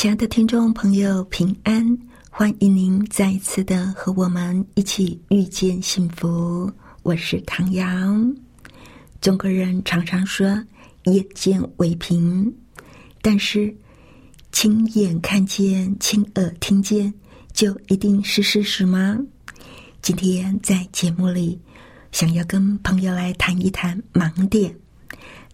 亲爱的听众朋友，平安！欢迎您再一次的和我们一起遇见幸福。我是唐阳。中国人常常说“眼见为凭”，但是亲眼看见、亲耳听见，就一定是事实吗？今天在节目里，想要跟朋友来谈一谈盲点。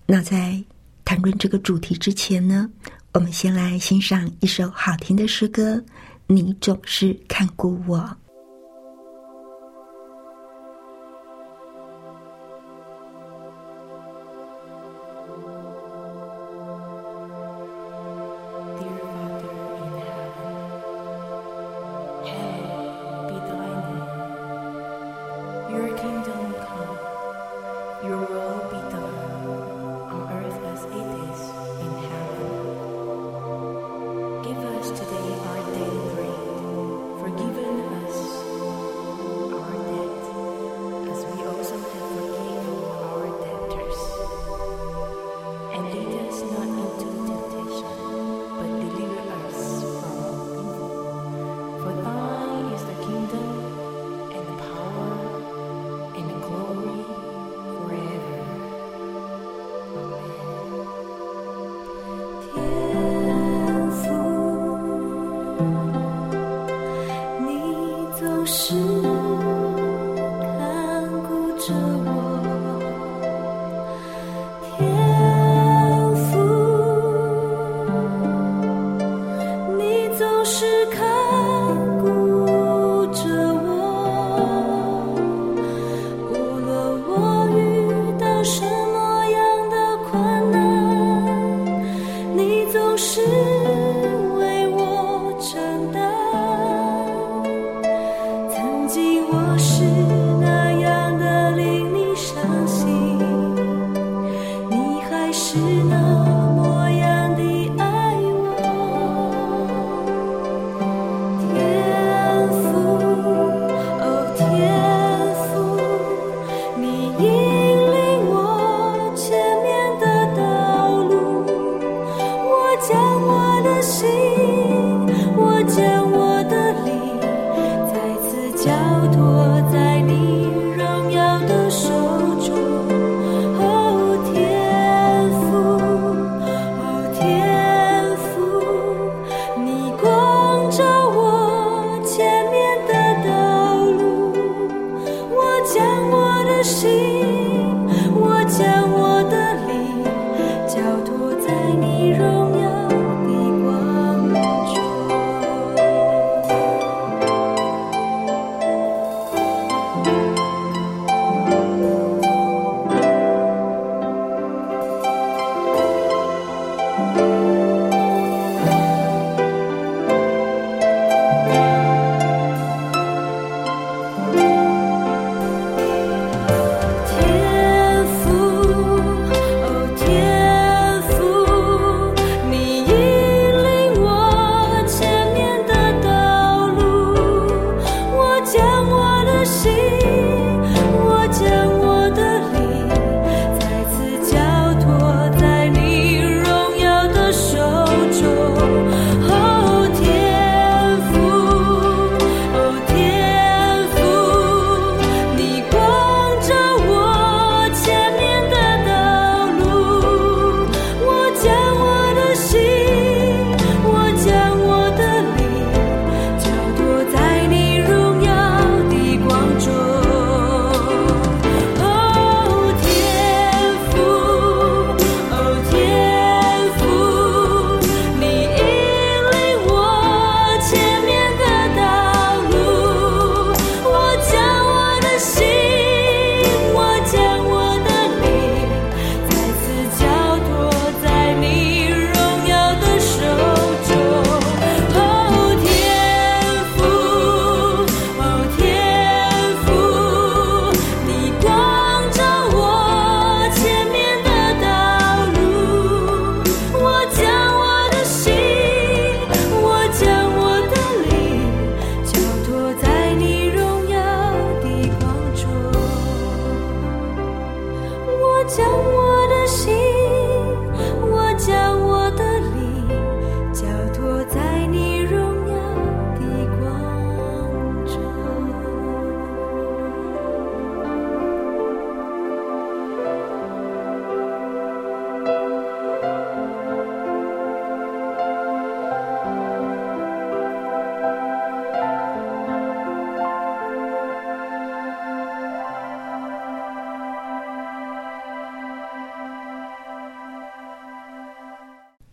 那在谈论这个主题之前呢？我们先来欣赏一首好听的诗歌，《你总是看顾我》。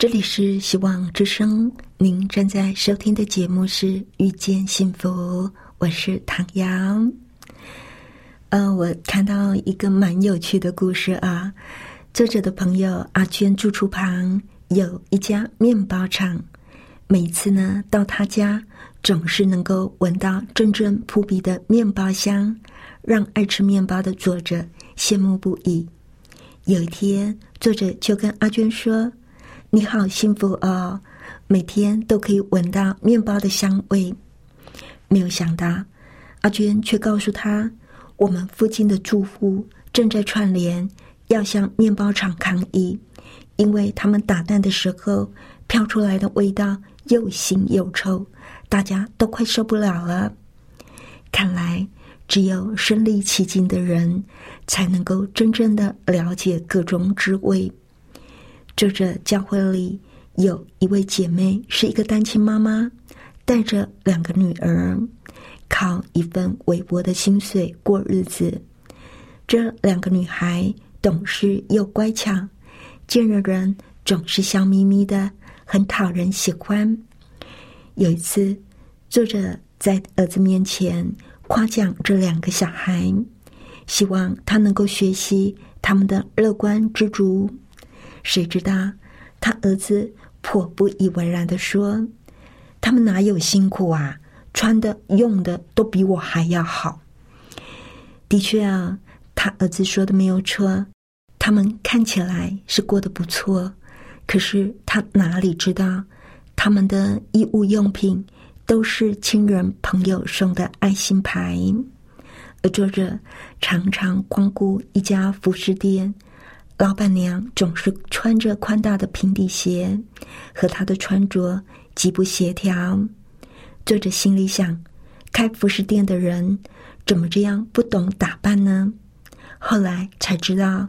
这里是希望之声，您正在收听的节目是《遇见幸福》，我是唐阳。呃，我看到一个蛮有趣的故事啊，作者的朋友阿娟住处旁有一家面包厂，每次呢到他家，总是能够闻到阵阵扑鼻的面包香，让爱吃面包的作者羡慕不已。有一天，作者就跟阿娟说。你好，幸福哦！每天都可以闻到面包的香味。没有想到，阿娟却告诉他，我们附近的住户正在串联，要向面包厂抗议，因为他们打蛋的时候飘出来的味道又腥又臭，大家都快受不了了。看来，只有身历其境的人，才能够真正的了解各种滋味。作者教会里有一位姐妹，是一个单亲妈妈，带着两个女儿，靠一份微薄的薪水过日子。这两个女孩懂事又乖巧，见了人总是笑眯眯的，很讨人喜欢。有一次，作者在儿子面前夸奖这两个小孩，希望他能够学习他们的乐观知足。谁知道，他儿子颇不以为然的说：“他们哪有辛苦啊？穿的、用的都比我还要好。”的确啊，他儿子说的没有错，他们看起来是过得不错。可是他哪里知道，他们的衣物用品都是亲人朋友送的爱心牌，而作者常常光顾一家服饰店。老板娘总是穿着宽大的平底鞋，和她的穿着极不协调。作者心里想：开服饰店的人怎么这样不懂打扮呢？后来才知道，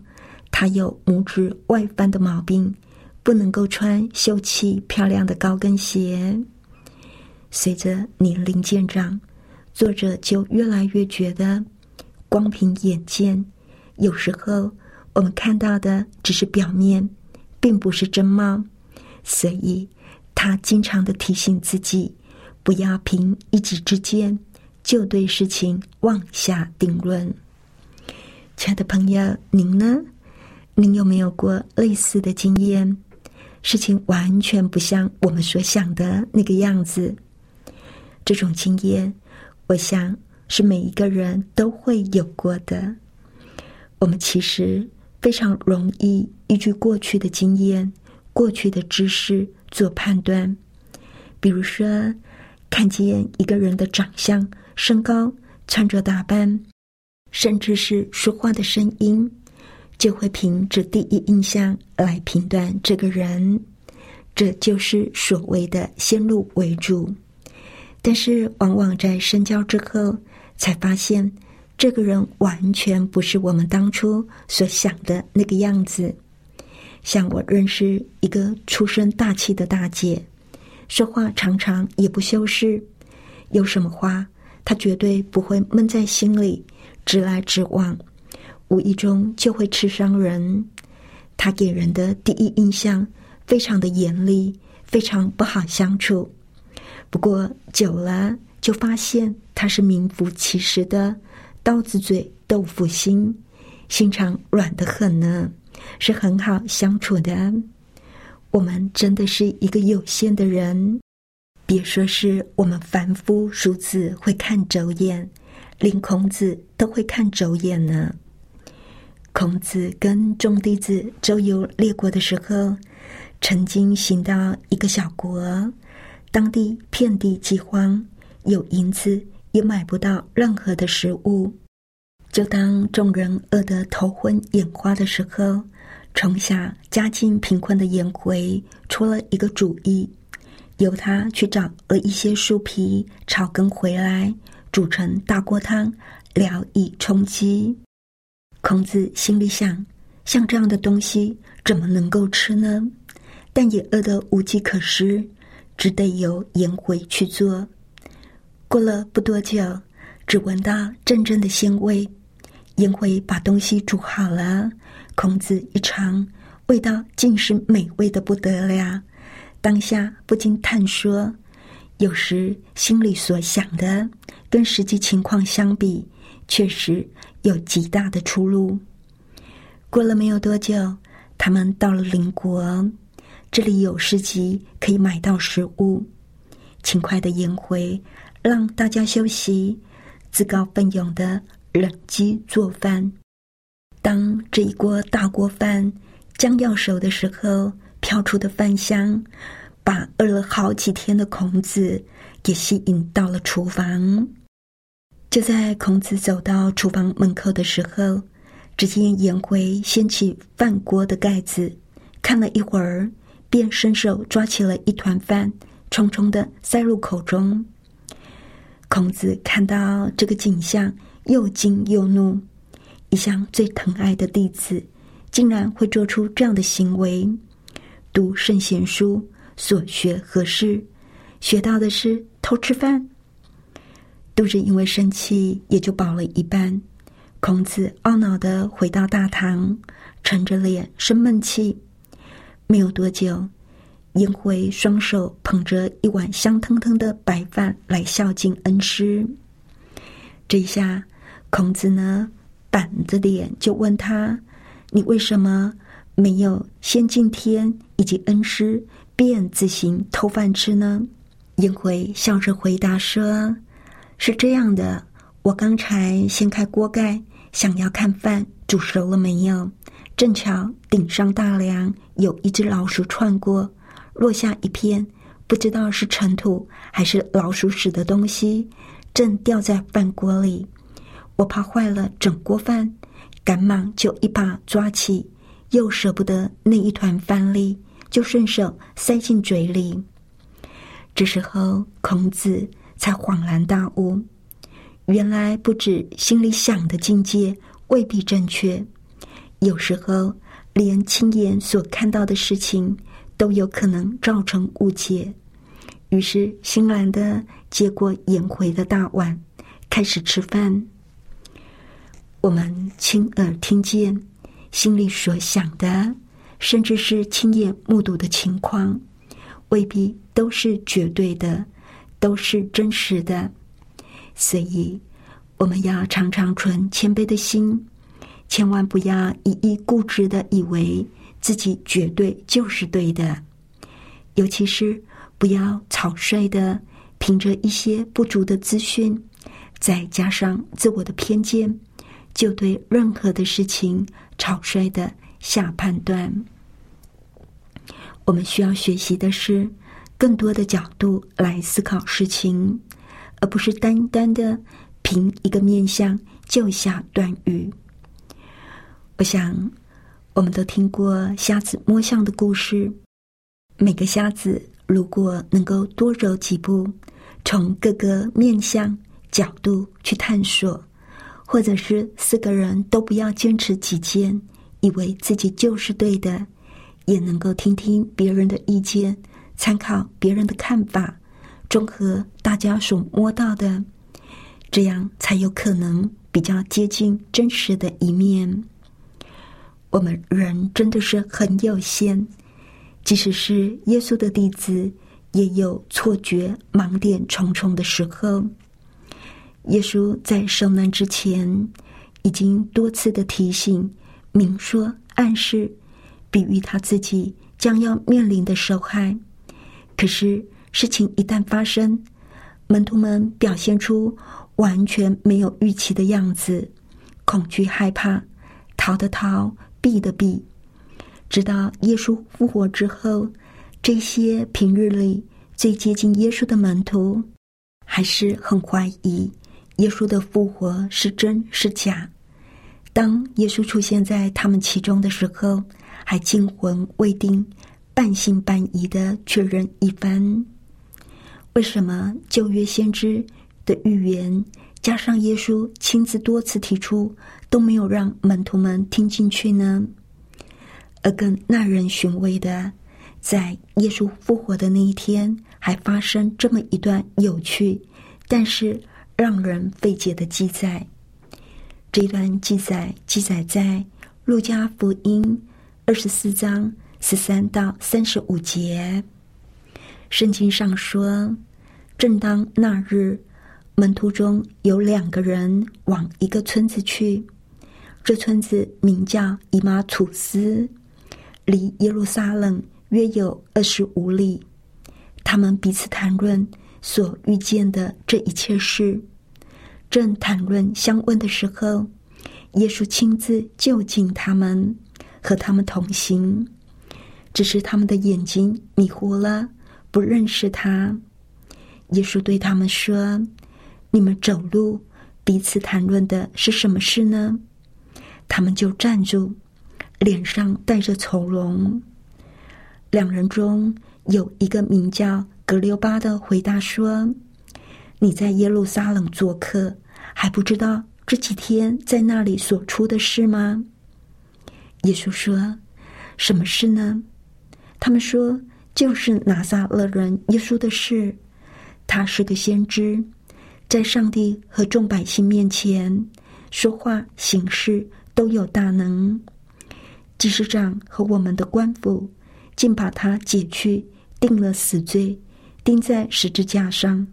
她有拇指外翻的毛病，不能够穿秀气漂亮的高跟鞋。随着年龄渐长，作者就越来越觉得，光凭眼见，有时候。我们看到的只是表面，并不是真貌，所以他经常的提醒自己，不要凭一己之见就对事情妄下定论。亲爱的朋友，您呢？您有没有过类似的经验？事情完全不像我们所想的那个样子。这种经验，我想是每一个人都会有过的。我们其实。非常容易依据过去的经验、过去的知识做判断，比如说看见一个人的长相、身高、穿着打扮，甚至是说话的声音，就会凭着第一印象来评断这个人。这就是所谓的先入为主。但是，往往在深交之后，才发现。这个人完全不是我们当初所想的那个样子。像我认识一个出身大气的大姐，说话常常也不修饰，有什么话她绝对不会闷在心里，直来直往，无意中就会刺伤人。她给人的第一印象非常的严厉，非常不好相处。不过久了就发现她是名副其实的。刀子嘴豆腐心，心肠软的很呢，是很好相处的。我们真的是一个有限的人，别说是我们凡夫俗子会看走眼，连孔子都会看走眼呢。孔子跟众弟子周游列国的时候，曾经行到一个小国，当地遍地饥荒，有银子。也买不到任何的食物，就当众人饿得头昏眼花的时候，城下家境贫困的颜回出了一个主意，由他去找了一些树皮、草根回来，煮成大锅汤，聊以充饥。孔子心里想：像这样的东西怎么能够吃呢？但也饿得无计可施，只得由颜回去做。过了不多久，只闻到阵阵的鲜味。颜回把东西煮好了，孔子一尝，味道竟是美味的不得了。当下不禁叹说：“有时心里所想的，跟实际情况相比，确实有极大的出入。”过了没有多久，他们到了邻国，这里有市集，可以买到食物。勤快的颜回。让大家休息，自告奋勇的冷机做饭。当这一锅大锅饭将要熟的时候，飘出的饭香，把饿了好几天的孔子给吸引到了厨房。就在孔子走到厨房门口的时候，只见颜回掀起饭锅的盖子，看了一会儿，便伸手抓起了一团饭，匆匆的塞入口中。孔子看到这个景象，又惊又怒。一向最疼爱的弟子，竟然会做出这样的行为。读圣贤书，所学何事？学到的是偷吃饭。肚子因为生气，也就饱了一半。孔子懊恼的回到大堂，沉着脸生闷气。没有多久。颜回双手捧着一碗香腾腾的白饭来孝敬恩师。这一下，孔子呢板着脸就问他：“你为什么没有先敬天以及恩师，便自行偷饭吃呢？”颜回笑着回答说：“是这样的，我刚才掀开锅盖，想要看饭煮熟了没有，正巧顶上大梁有一只老鼠窜过。”落下一片不知道是尘土还是老鼠屎的东西，正掉在饭锅里。我怕坏了整锅饭，赶忙就一把抓起，又舍不得那一团饭粒，就顺手塞进嘴里。这时候，孔子才恍然大悟：原来不止心里想的境界未必正确，有时候连亲眼所看到的事情。都有可能造成误解，于是心软的接过颜回的大碗，开始吃饭。我们亲耳听见，心里所想的，甚至是亲眼目睹的情况，未必都是绝对的，都是真实的。所以，我们要常常存谦卑的心，千万不要一意固执的以为。自己绝对就是对的，尤其是不要草率的凭着一些不足的资讯，再加上自我的偏见，就对任何的事情草率的下判断。我们需要学习的是更多的角度来思考事情，而不是单单的凭一个面相就下断语。我想。我们都听过瞎子摸象的故事。每个瞎子如果能够多走几步，从各个面向角度去探索，或者是四个人都不要坚持己见，以为自己就是对的，也能够听听别人的意见，参考别人的看法，综合大家所摸到的，这样才有可能比较接近真实的一面。我们人真的是很有限，即使是耶稣的弟子，也有错觉、盲点重重的时候。耶稣在受难之前，已经多次的提醒、明说、暗示，比喻他自己将要面临的受害。可是事情一旦发生，门徒们表现出完全没有预期的样子，恐惧、害怕，逃的逃。避的避，直到耶稣复活之后，这些平日里最接近耶稣的门徒，还是很怀疑耶稣的复活是真是假，当耶稣出现在他们其中的时候，还惊魂未定、半信半疑的确认一番。为什么旧约先知的预言加上耶稣亲自多次提出，都没有让门徒们听进去呢？而更耐人寻味的，在耶稣复活的那一天，还发生这么一段有趣，但是让人费解的记载。这一段记载记载在路加福音二十四章十三到三十五节。圣经上说，正当那日，门徒中有两个人往一个村子去，这村子名叫以马土斯，离耶路撒冷约有二十五里。他们彼此谈论所遇见的这一切事。正谈论相问的时候，耶稣亲自就近他们，和他们同行。只是他们的眼睛迷糊了，不认识他。耶稣对他们说：“你们走路，彼此谈论的是什么事呢？”他们就站住，脸上带着愁容。两人中有一个名叫格留巴的，回答说：“你在耶路撒冷做客。”还不知道这几天在那里所出的事吗？耶稣说：“什么事呢？”他们说：“就是拿撒勒人耶稣的事。他是个先知，在上帝和众百姓面前说话行事都有大能。祭司长和我们的官府竟把他解去，定了死罪，钉在十字架上。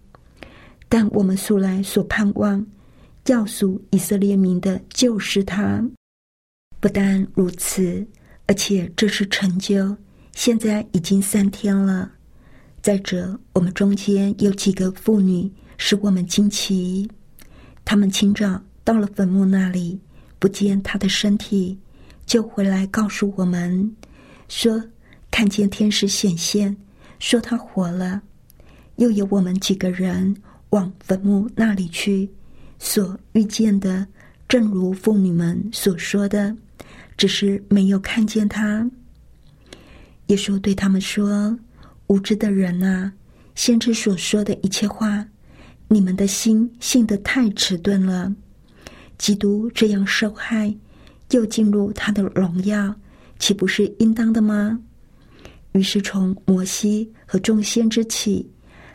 但我们素来所盼望。”教唆以色列民的就是他。不但如此，而且这是成就。现在已经三天了。再者，我们中间有几个妇女使我们惊奇。他们清早到了坟墓那里，不见他的身体，就回来告诉我们，说看见天使显现，说他活了。又有我们几个人往坟墓那里去。所遇见的，正如妇女们所说的，只是没有看见他。耶稣对他们说：“无知的人啊，先知所说的一切话，你们的心信得太迟钝了。基督这样受害，又进入他的荣耀，岂不是应当的吗？”于是从摩西和众先知起，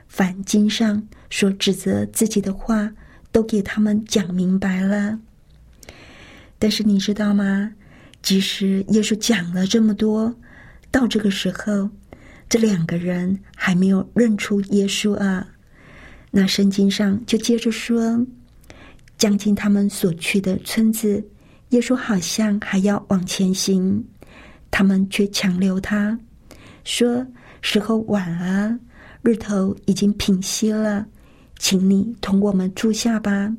凡经上所指责自己的话。都给他们讲明白了，但是你知道吗？即使耶稣讲了这么多，到这个时候，这两个人还没有认出耶稣啊。那圣经上就接着说，将近他们所去的村子，耶稣好像还要往前行，他们却强留他，说时候晚了，日头已经平息了。请你同我们住下吧。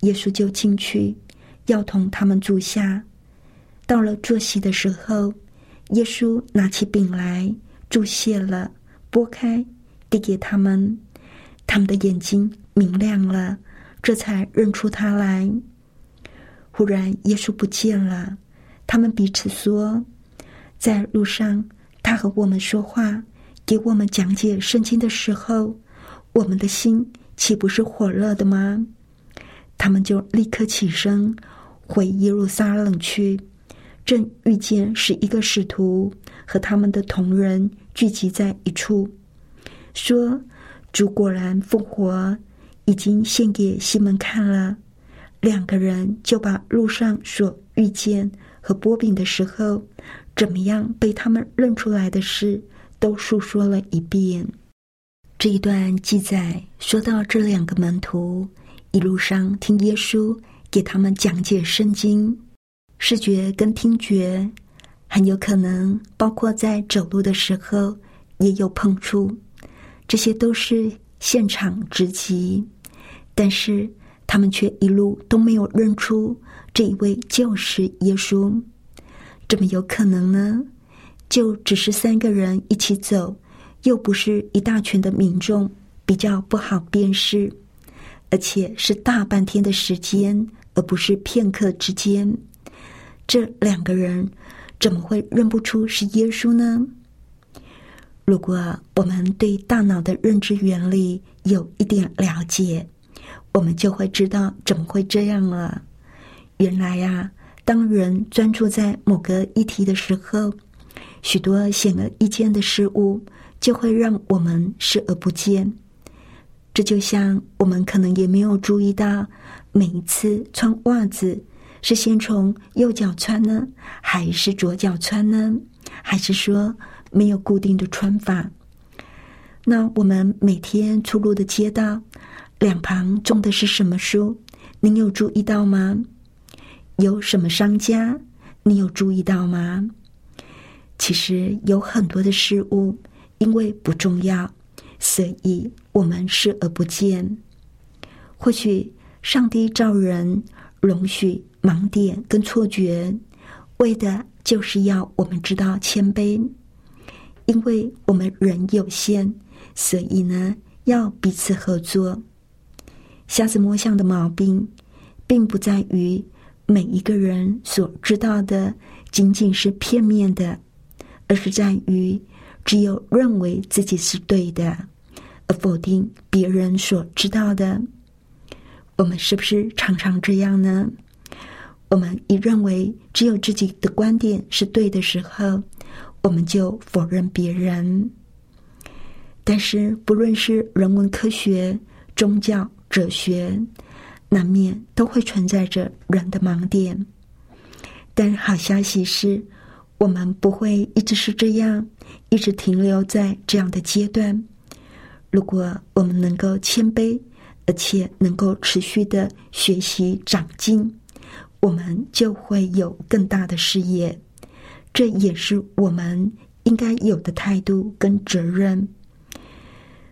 耶稣就进去，要同他们住下。到了坐席的时候，耶稣拿起饼来，注谢了，拨开，递给他们。他们的眼睛明亮了，这才认出他来。忽然，耶稣不见了。他们彼此说：“在路上，他和我们说话，给我们讲解圣经的时候。”我们的心岂不是火热的吗？他们就立刻起身回耶路撒冷去，正遇见是一个使徒和他们的同人聚集在一处，说：“主果然复活，已经献给西门看了。”两个人就把路上所遇见和波饼的时候，怎么样被他们认出来的事，都述说了一遍。这一段记载说到，这两个门徒一路上听耶稣给他们讲解圣经，视觉跟听觉很有可能包括在走路的时候也有碰触，这些都是现场直击，但是他们却一路都没有认出这一位就是耶稣，怎么有可能呢？就只是三个人一起走。又不是一大群的民众，比较不好辨识，而且是大半天的时间而不是片刻之间。这两个人怎么会认不出是耶稣呢？如果我们对大脑的认知原理有一点了解，我们就会知道怎么会这样了。原来呀，当人专注在某个议题的时候，许多显而易见的事物就会让我们视而不见。这就像我们可能也没有注意到，每一次穿袜子是先从右脚穿呢，还是左脚穿呢？还是说没有固定的穿法？那我们每天出入的街道，两旁种的是什么树？您有注意到吗？有什么商家？你有注意到吗？其实有很多的事物，因为不重要。所以我们视而不见。或许上帝造人，容许盲点跟错觉，为的就是要我们知道谦卑。因为我们人有限，所以呢，要彼此合作。瞎子摸象的毛病，并不在于每一个人所知道的仅仅是片面的，而是在于只有认为自己是对的。而否定别人所知道的，我们是不是常常这样呢？我们一认为只有自己的观点是对的时候，我们就否认别人。但是，不论是人文科学、宗教、哲学，难免都会存在着人的盲点。但好消息是，我们不会一直是这样，一直停留在这样的阶段。如果我们能够谦卑，而且能够持续的学习长进，我们就会有更大的事业。这也是我们应该有的态度跟责任。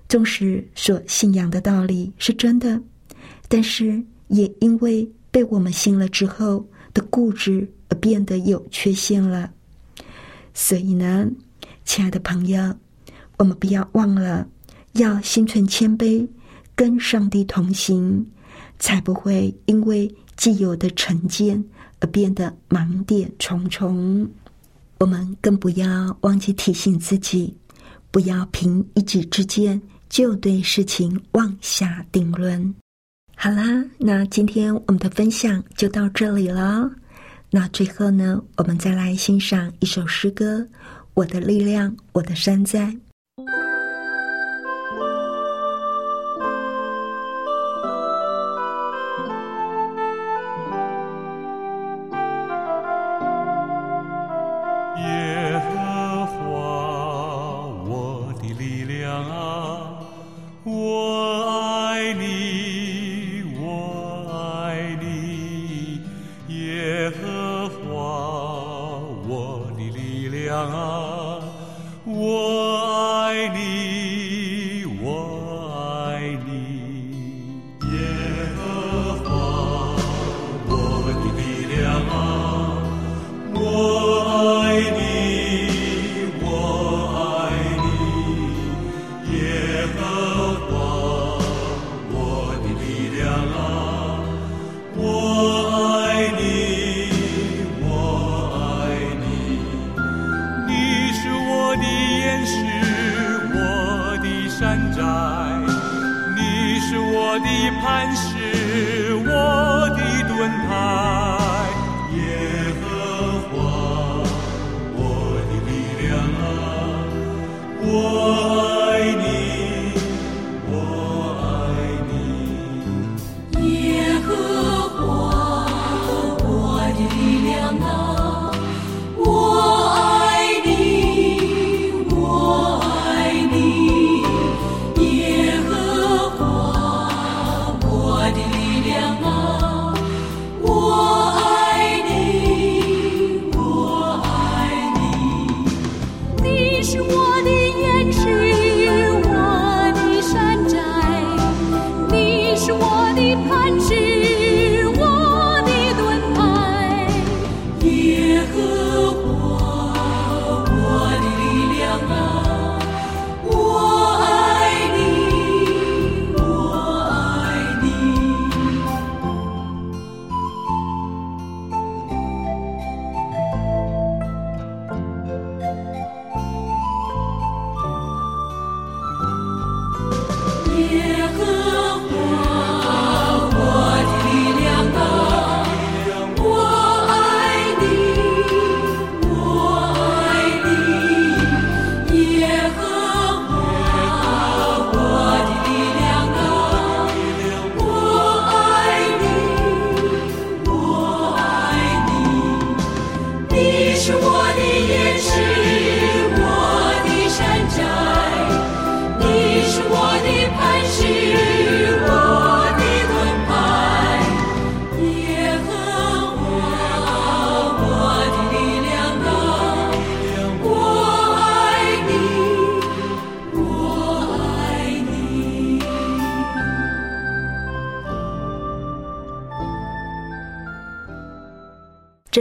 纵使所信仰的道理是真的，但是也因为被我们信了之后的固执而变得有缺陷了。所以呢，亲爱的朋友，我们不要忘了。要心存谦卑，跟上帝同行，才不会因为既有的成见而变得盲点重重。我们更不要忘记提醒自己，不要凭一己之见就对事情妄下定论。好啦，那今天我们的分享就到这里了。那最后呢，我们再来欣赏一首诗歌：《我的力量，我的山寨》。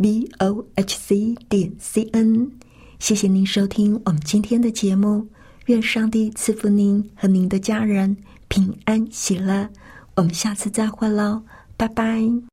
b o h c 点 c n。谢谢您收听我们今天的节目，愿上帝赐福您和您的家人。平安喜乐，我们下次再会喽，拜拜。